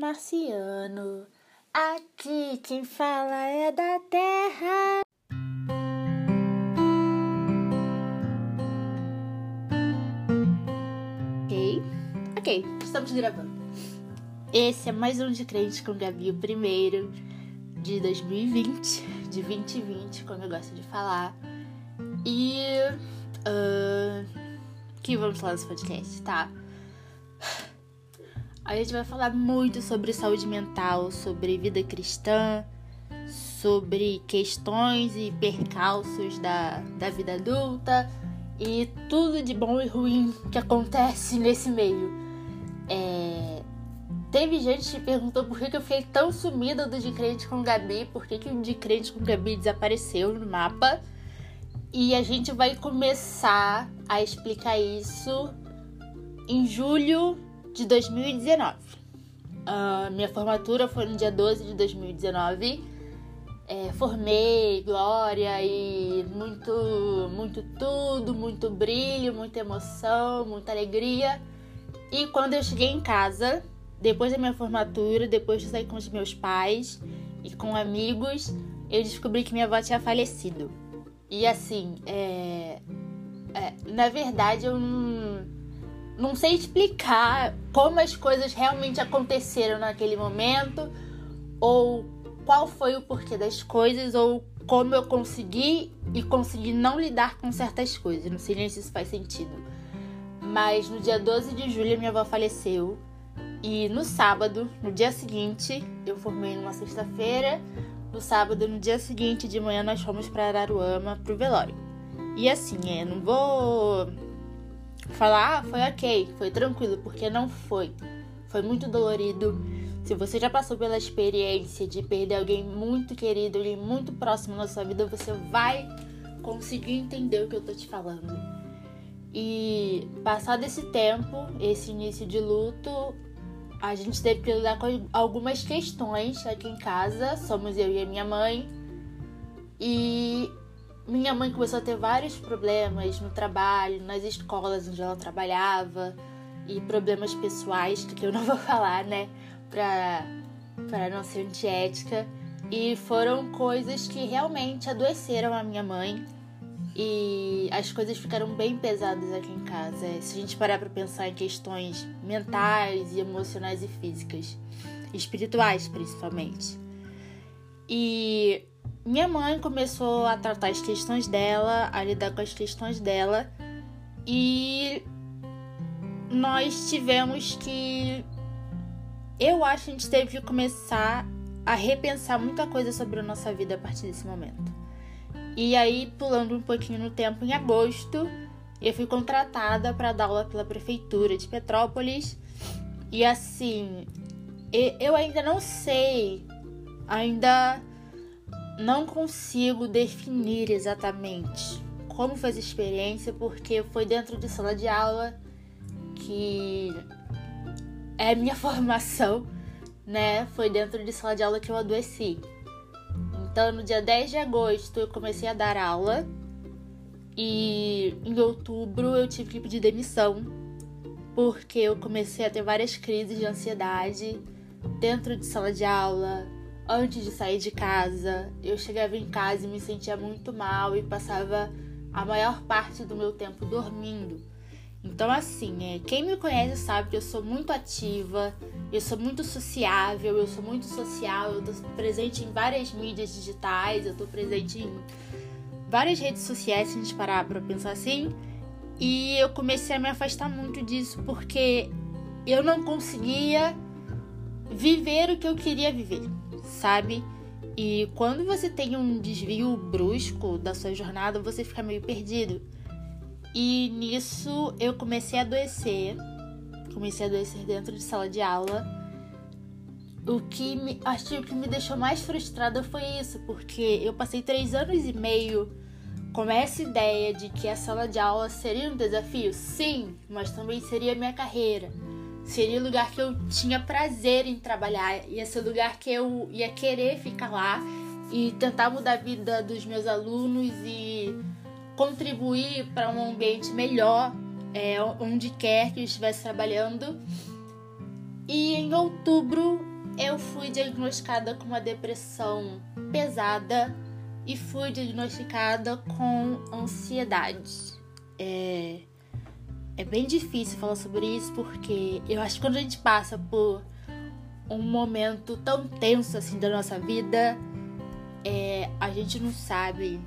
marciano. Aqui quem fala é da Terra. Ok, ok, estamos gravando. Esse é mais um de Crente com Gabi, o primeiro de 2020, de 2020, como eu gosto de falar. E. Uh, que vamos falar nesse podcast, tá? A gente vai falar muito sobre saúde mental, sobre vida cristã, sobre questões e percalços da, da vida adulta e tudo de bom e ruim que acontece nesse meio. É... Teve gente que perguntou por que, eu fiquei tão sumida do De Crente com Gabi, por que, que o De Crente com Gabi desapareceu no mapa. E a gente vai começar a explicar isso em julho de 2019. Uh, minha formatura foi no dia 12 de 2019. É, formei, glória e muito, muito tudo, muito brilho, muita emoção, muita alegria. E quando eu cheguei em casa, depois da minha formatura, depois de sair com os meus pais e com amigos, eu descobri que minha avó tinha falecido. E assim, é, é, na verdade eu não não sei explicar como as coisas realmente aconteceram naquele momento, ou qual foi o porquê das coisas, ou como eu consegui e consegui não lidar com certas coisas. Não sei nem se isso faz sentido. Mas no dia 12 de julho minha avó faleceu. E no sábado, no dia seguinte, eu formei numa sexta-feira. No sábado, no dia seguinte de manhã, nós fomos para Araruama pro velório. E assim, é, não vou falar, ah, foi ok, foi tranquilo, porque não foi. Foi muito dolorido. Se você já passou pela experiência de perder alguém muito querido, alguém muito próximo na sua vida, você vai conseguir entender o que eu tô te falando. E passado esse tempo, esse início de luto, a gente teve que lidar com algumas questões aqui em casa. Somos eu e a minha mãe. E minha mãe começou a ter vários problemas no trabalho, nas escolas onde ela trabalhava e problemas pessoais que eu não vou falar, né, para para não ser antiética. E foram coisas que realmente adoeceram a minha mãe. E as coisas ficaram bem pesadas aqui em casa. Se a gente parar para pensar em questões mentais e emocionais e físicas, espirituais principalmente. E minha mãe começou a tratar as questões dela, a lidar com as questões dela, e nós tivemos que. Eu acho que a gente teve que começar a repensar muita coisa sobre a nossa vida a partir desse momento. E aí, pulando um pouquinho no tempo, em agosto, eu fui contratada para dar aula pela prefeitura de Petrópolis. E assim, eu ainda não sei, ainda não consigo definir exatamente como foi essa experiência, porque foi dentro de sala de aula que é minha formação, né? Foi dentro de sala de aula que eu adoeci. Então, no dia 10 de agosto, eu comecei a dar aula e em outubro eu tive que pedir demissão porque eu comecei a ter várias crises de ansiedade dentro de sala de aula, antes de sair de casa. Eu chegava em casa e me sentia muito mal e passava a maior parte do meu tempo dormindo. Então, assim, é, quem me conhece sabe que eu sou muito ativa, eu sou muito sociável, eu sou muito social, eu tô presente em várias mídias digitais, eu tô presente em várias redes sociais, se a gente parar pra pensar assim. E eu comecei a me afastar muito disso porque eu não conseguia viver o que eu queria viver sabe? E quando você tem um desvio brusco da sua jornada, você fica meio perdido. E nisso eu comecei a adoecer. Comecei a adoecer dentro de sala de aula. O que me, acho que me deixou mais frustrada foi isso, porque eu passei três anos e meio com essa ideia de que a sala de aula seria um desafio, sim, mas também seria minha carreira seria o lugar que eu tinha prazer em trabalhar, ia ser o lugar que eu ia querer ficar lá e tentar mudar a vida dos meus alunos e contribuir para um ambiente melhor, é, onde quer que eu estivesse trabalhando. E em outubro eu fui diagnosticada com uma depressão pesada e fui diagnosticada com ansiedade. É, é bem difícil falar sobre isso porque eu acho que quando a gente passa por um momento tão tenso assim da nossa vida, é, a gente não sabe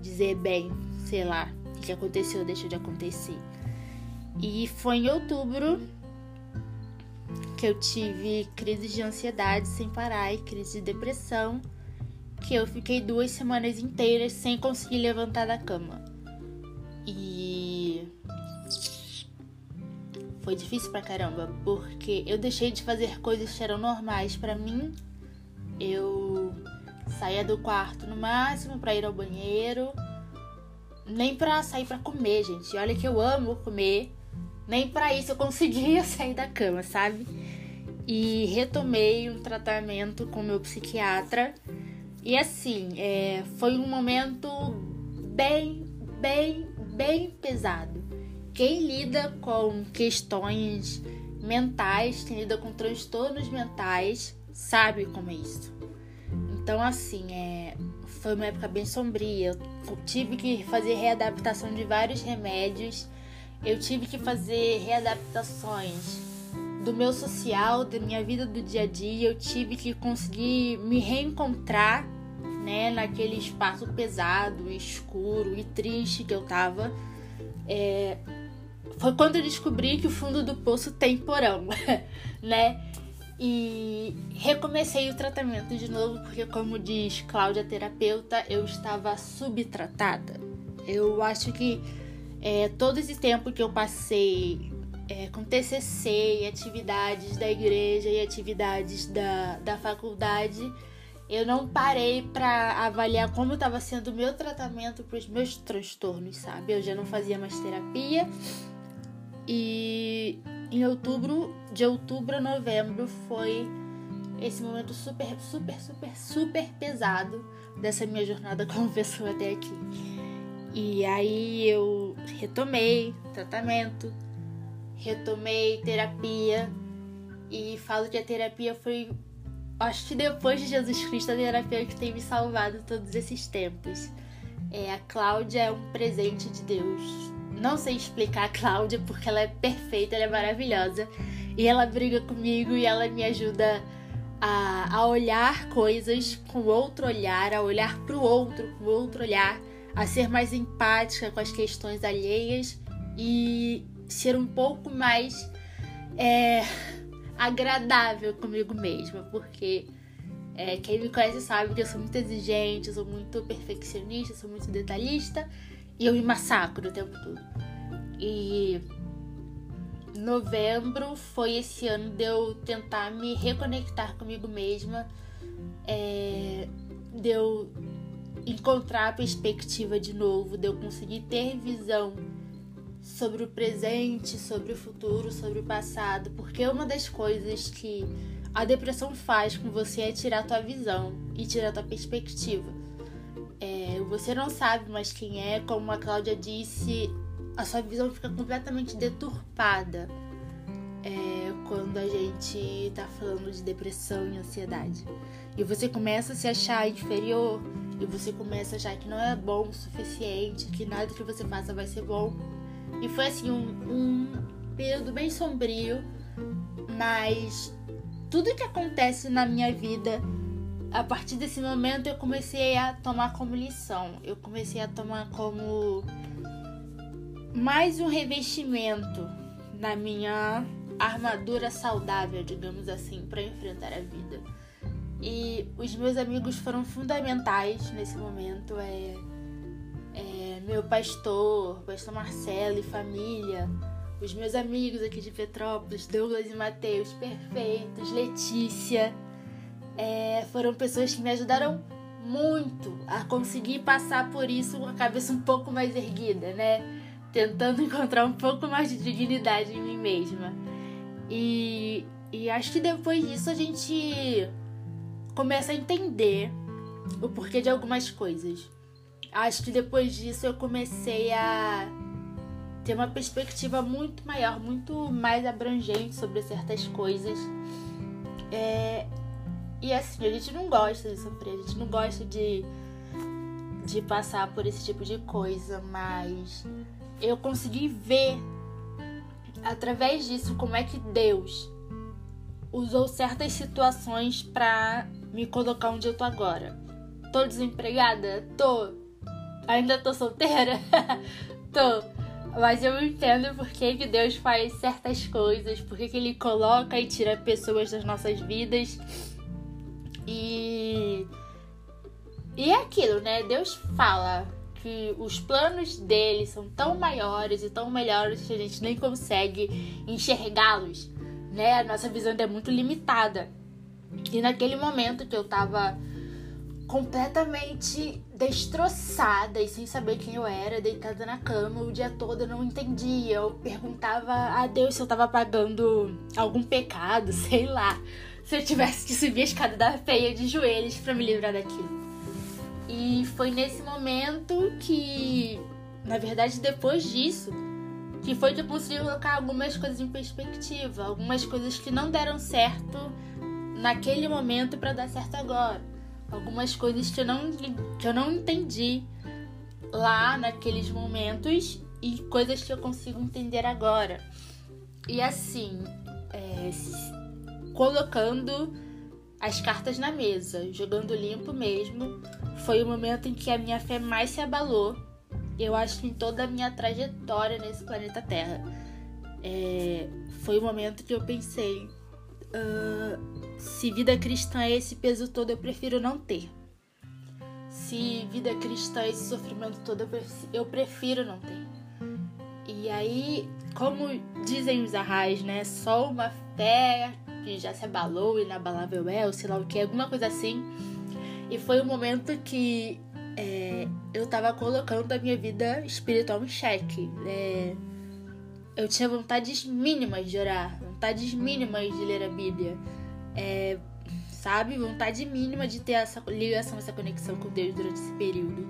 dizer bem, sei lá, o que aconteceu, deixou de acontecer. E foi em outubro que eu tive crise de ansiedade sem parar e crise de depressão, que eu fiquei duas semanas inteiras sem conseguir levantar da cama. E foi difícil pra caramba, porque eu deixei de fazer coisas que eram normais para mim. Eu saía do quarto no máximo para ir ao banheiro, nem para sair para comer, gente. Olha que eu amo comer, nem para isso eu conseguia sair da cama, sabe? E retomei um tratamento com meu psiquiatra. E assim, é, foi um momento bem, bem, bem pesado. Quem lida com questões mentais, quem lida com transtornos mentais, sabe como é isso. Então, assim, é, foi uma época bem sombria. Eu tive que fazer readaptação de vários remédios. Eu tive que fazer readaptações do meu social, da minha vida do dia a dia. Eu tive que conseguir me reencontrar, né, naquele espaço pesado, escuro e triste que eu tava. É, foi quando eu descobri que o fundo do poço tem porão, né? E recomecei o tratamento de novo, porque, como diz Cláudia, terapeuta, eu estava subtratada. Eu acho que é, todo esse tempo que eu passei é, com TCC e atividades da igreja e atividades da, da faculdade, eu não parei para avaliar como estava sendo o meu tratamento para os meus transtornos, sabe? Eu já não fazia mais terapia e em outubro, de outubro a novembro, foi esse momento super, super, super, super pesado dessa minha jornada como pessoa até aqui. E aí eu retomei tratamento, retomei terapia e falo que a terapia foi, acho que depois de Jesus Cristo, a terapia que tem me salvado todos esses tempos. É, a Cláudia é um presente de Deus não sei explicar a Cláudia porque ela é perfeita, ela é maravilhosa. E ela briga comigo e ela me ajuda a, a olhar coisas com outro olhar, a olhar para o outro com outro olhar, a ser mais empática com as questões alheias e ser um pouco mais é, agradável comigo mesma, porque é, quem me conhece sabe que eu sou muito exigente, eu sou muito perfeccionista, sou muito detalhista e eu me massacro o tempo todo. E novembro foi esse ano de eu tentar me reconectar comigo mesma, é, de eu encontrar a perspectiva de novo, de eu conseguir ter visão sobre o presente, sobre o futuro, sobre o passado, porque uma das coisas que a depressão faz com você é tirar a tua visão e tirar a tua perspectiva. É, você não sabe mais quem é, como a Cláudia disse, a sua visão fica completamente deturpada é, quando a gente tá falando de depressão e ansiedade. E você começa a se achar inferior, e você começa a achar que não é bom o suficiente, que nada que você faça vai ser bom. E foi assim um, um período bem sombrio, mas tudo que acontece na minha vida a partir desse momento eu comecei a tomar como lição. Eu comecei a tomar como mais um revestimento na minha armadura saudável, digamos assim, para enfrentar a vida. E os meus amigos foram fundamentais nesse momento. É, é meu pastor, pastor Marcelo e família, os meus amigos aqui de Petrópolis, Douglas e Matheus, perfeitos, Letícia é, foram pessoas que me ajudaram muito a conseguir passar por isso com a cabeça um pouco mais erguida, né? Tentando encontrar um pouco mais de dignidade em mim mesma. E, e acho que depois disso a gente começa a entender o porquê de algumas coisas. Acho que depois disso eu comecei a ter uma perspectiva muito maior, muito mais abrangente sobre certas coisas. É, E assim, a gente não gosta de sofrer, a gente não gosta de, de passar por esse tipo de coisa, mas eu consegui ver através disso como é que Deus usou certas situações para me colocar onde eu tô agora. Tô desempregada? Tô. Ainda tô solteira? tô. Mas eu entendo por que, que Deus faz certas coisas, por que, que Ele coloca e tira pessoas das nossas vidas. E. E é aquilo, né? Deus fala que os planos dele são tão maiores e tão melhores que a gente nem consegue enxergá-los, né? A nossa visão é muito limitada. E naquele momento que eu tava completamente destroçada e sem saber quem eu era, deitada na cama o dia todo, eu não entendia. Eu perguntava a Deus se eu tava pagando algum pecado, sei lá. Se eu tivesse que subir a escada da feia de joelhos para me livrar daquilo. E foi nesse momento que, na verdade, depois disso, que foi que eu consegui colocar algumas coisas em perspectiva, algumas coisas que não deram certo naquele momento para dar certo agora algumas coisas que eu não, que eu não entendi lá naqueles momentos e coisas que eu consigo entender agora. E assim, é, colocando as cartas na mesa, jogando limpo mesmo, foi o momento em que a minha fé mais se abalou. Eu acho em toda a minha trajetória nesse planeta Terra. É, foi o momento que eu pensei: uh, se vida cristã é esse peso todo, eu prefiro não ter. Se vida cristã é esse sofrimento todo, eu prefiro não ter. E aí, como dizem os arrais, né? Só uma fé que já se abalou, inabalável é, ou sei lá o que, alguma coisa assim. E foi um momento que é, eu tava colocando a minha vida espiritual em xeque. É, eu tinha vontades mínimas de orar, vontades mínimas de ler a Bíblia. É, sabe? Vontade mínima de ter essa ligação, essa conexão com Deus durante esse período.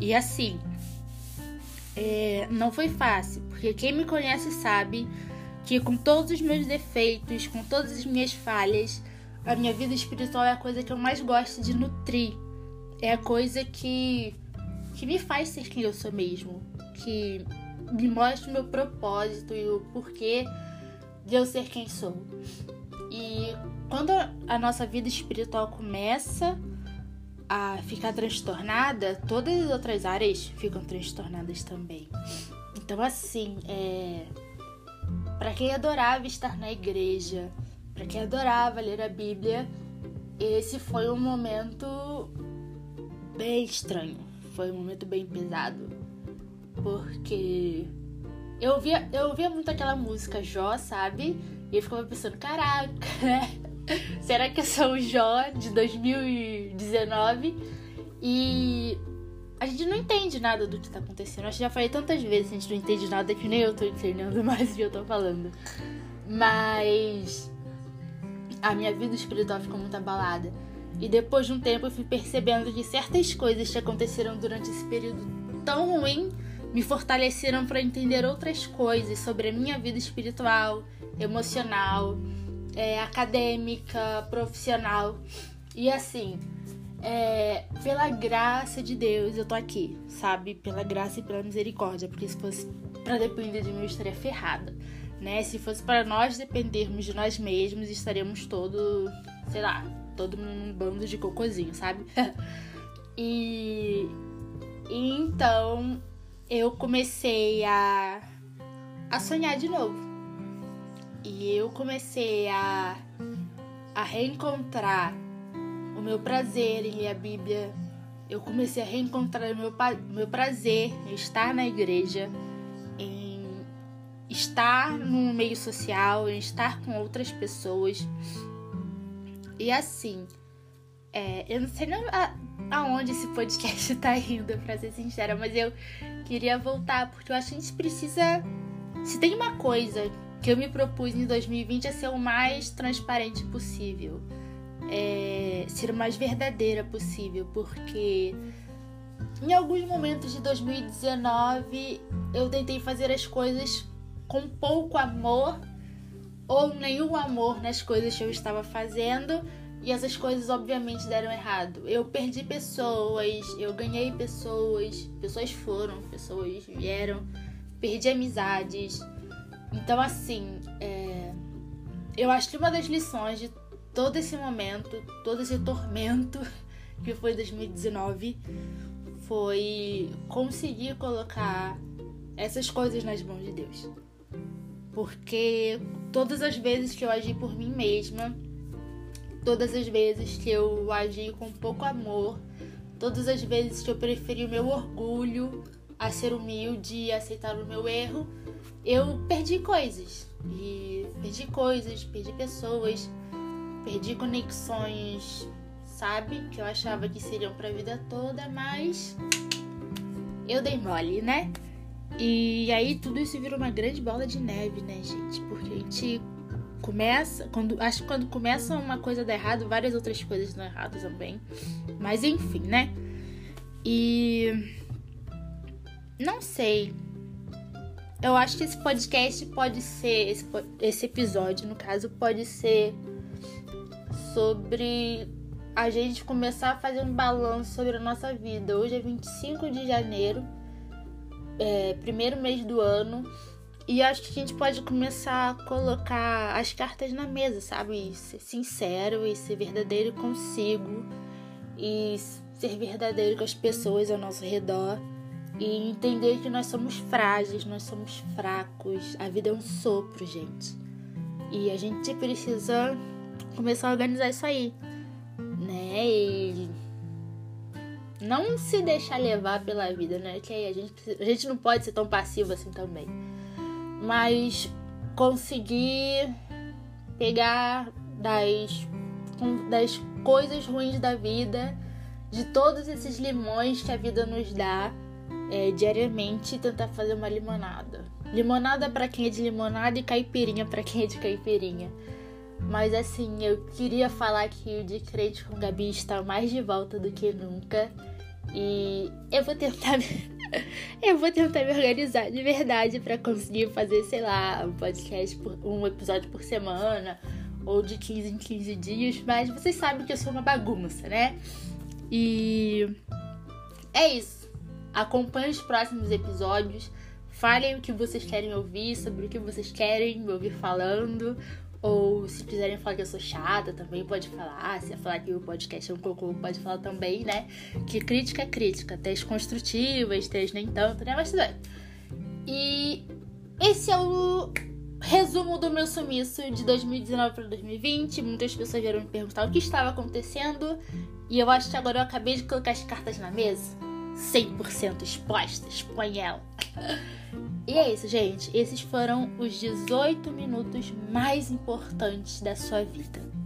E assim, é, não foi fácil, porque quem me conhece sabe que com todos os meus defeitos, com todas as minhas falhas, a minha vida espiritual é a coisa que eu mais gosto de nutrir. É a coisa que, que me faz ser quem eu sou mesmo. Que me mostra o meu propósito e o porquê de eu ser quem sou. E quando a nossa vida espiritual começa a ficar transtornada, todas as outras áreas ficam transtornadas também. Então, assim, é... para quem adorava estar na igreja, para quem adorava ler a Bíblia, esse foi um momento bem estranho. Foi um momento bem pesado porque eu ouvia, eu ouvia muito aquela música Jó, sabe? E eu ficava pensando, caraca, né? Será que eu sou o Jó de 2019? E a gente não entende nada do que tá acontecendo. Que já falei tantas vezes, a gente não entende nada que nem eu tô entendendo mais o que eu tô falando. Mas a minha vida espiritual ficou muito abalada. E depois de um tempo eu fui percebendo que certas coisas que aconteceram durante esse período tão ruim me fortaleceram para entender outras coisas sobre a minha vida espiritual, emocional, é, acadêmica, profissional. E assim, é, pela graça de Deus eu tô aqui, sabe? Pela graça e pela misericórdia, porque se fosse para depender de mim eu estaria ferrada, né? Se fosse para nós dependermos de nós mesmos, estaríamos todo, sei lá, todo num bando de cocôzinho, sabe? e, e então eu comecei a, a sonhar de novo. E eu comecei a, a reencontrar o meu prazer em ler a Bíblia. Eu comecei a reencontrar o meu, meu prazer em estar na igreja, em estar no meio social, em estar com outras pessoas. E assim, é, eu não sei nem aonde esse podcast tá indo, pra ser sincera, mas eu queria voltar, porque eu acho que a gente precisa. Se tem uma coisa que eu me propus em 2020 é ser o mais transparente possível. É ser o mais verdadeira possível, porque em alguns momentos de 2019 eu tentei fazer as coisas com pouco amor ou nenhum amor nas coisas que eu estava fazendo E essas coisas obviamente deram errado. Eu perdi pessoas, eu ganhei pessoas, pessoas foram, pessoas vieram, perdi amizades. Então, assim, é... eu acho que uma das lições de todo esse momento, todo esse tormento que foi 2019, foi conseguir colocar essas coisas nas mãos de Deus. Porque todas as vezes que eu agi por mim mesma, todas as vezes que eu agi com pouco amor, todas as vezes que eu preferi o meu orgulho a ser humilde e aceitar o meu erro, eu perdi coisas. E perdi coisas, perdi pessoas, perdi conexões sabe? Que eu achava que seriam pra vida toda, mas eu dei mole, né? E aí tudo isso vira uma grande bola de neve, né, gente? Porque a gente começa, quando acho que quando começa uma coisa dar errado, várias outras coisas dão errado também. Mas enfim, né? E não sei. Eu acho que esse podcast pode ser esse, esse episódio, no caso, pode ser sobre a gente começar a fazer um balanço sobre a nossa vida. Hoje é 25 de janeiro, é, primeiro mês do ano, e acho que a gente pode começar a colocar as cartas na mesa, sabe? E ser sincero e ser verdadeiro consigo, e ser verdadeiro com as pessoas ao nosso redor. E entender que nós somos frágeis, nós somos fracos. A vida é um sopro, gente. E a gente precisa começar a organizar isso aí né? E não se deixar levar pela vida, né? Que a gente, a gente não pode ser tão passivo assim também. Mas conseguir pegar das, das coisas ruins da vida, de todos esses limões que a vida nos dá é, diariamente e tentar fazer uma limonada. Limonada para quem é de limonada e caipirinha para quem é de caipirinha. Mas assim, eu queria falar que o de crente com Gabi está mais de volta do que nunca. E eu vou tentar. eu vou tentar me organizar de verdade para conseguir fazer, sei lá, um podcast, por, um episódio por semana, ou de 15 em 15 dias. Mas vocês sabem que eu sou uma bagunça, né? E é isso. Acompanhe os próximos episódios. Falem o que vocês querem ouvir, sobre o que vocês querem me ouvir falando. Ou se quiserem falar que eu sou chata, também pode falar. Se falar que o podcast é um cocô, pode falar também, né? Que crítica é crítica. Tem as construtivas, tem nem tanto, né? Mas tudo bem. E esse é o resumo do meu sumiço de 2019 para 2020. Muitas pessoas vieram me perguntar o que estava acontecendo. E eu acho que agora eu acabei de colocar as cartas na mesa. 100% expostas. Põe ela. E é isso, gente. Esses foram os 18 minutos mais importantes da sua vida.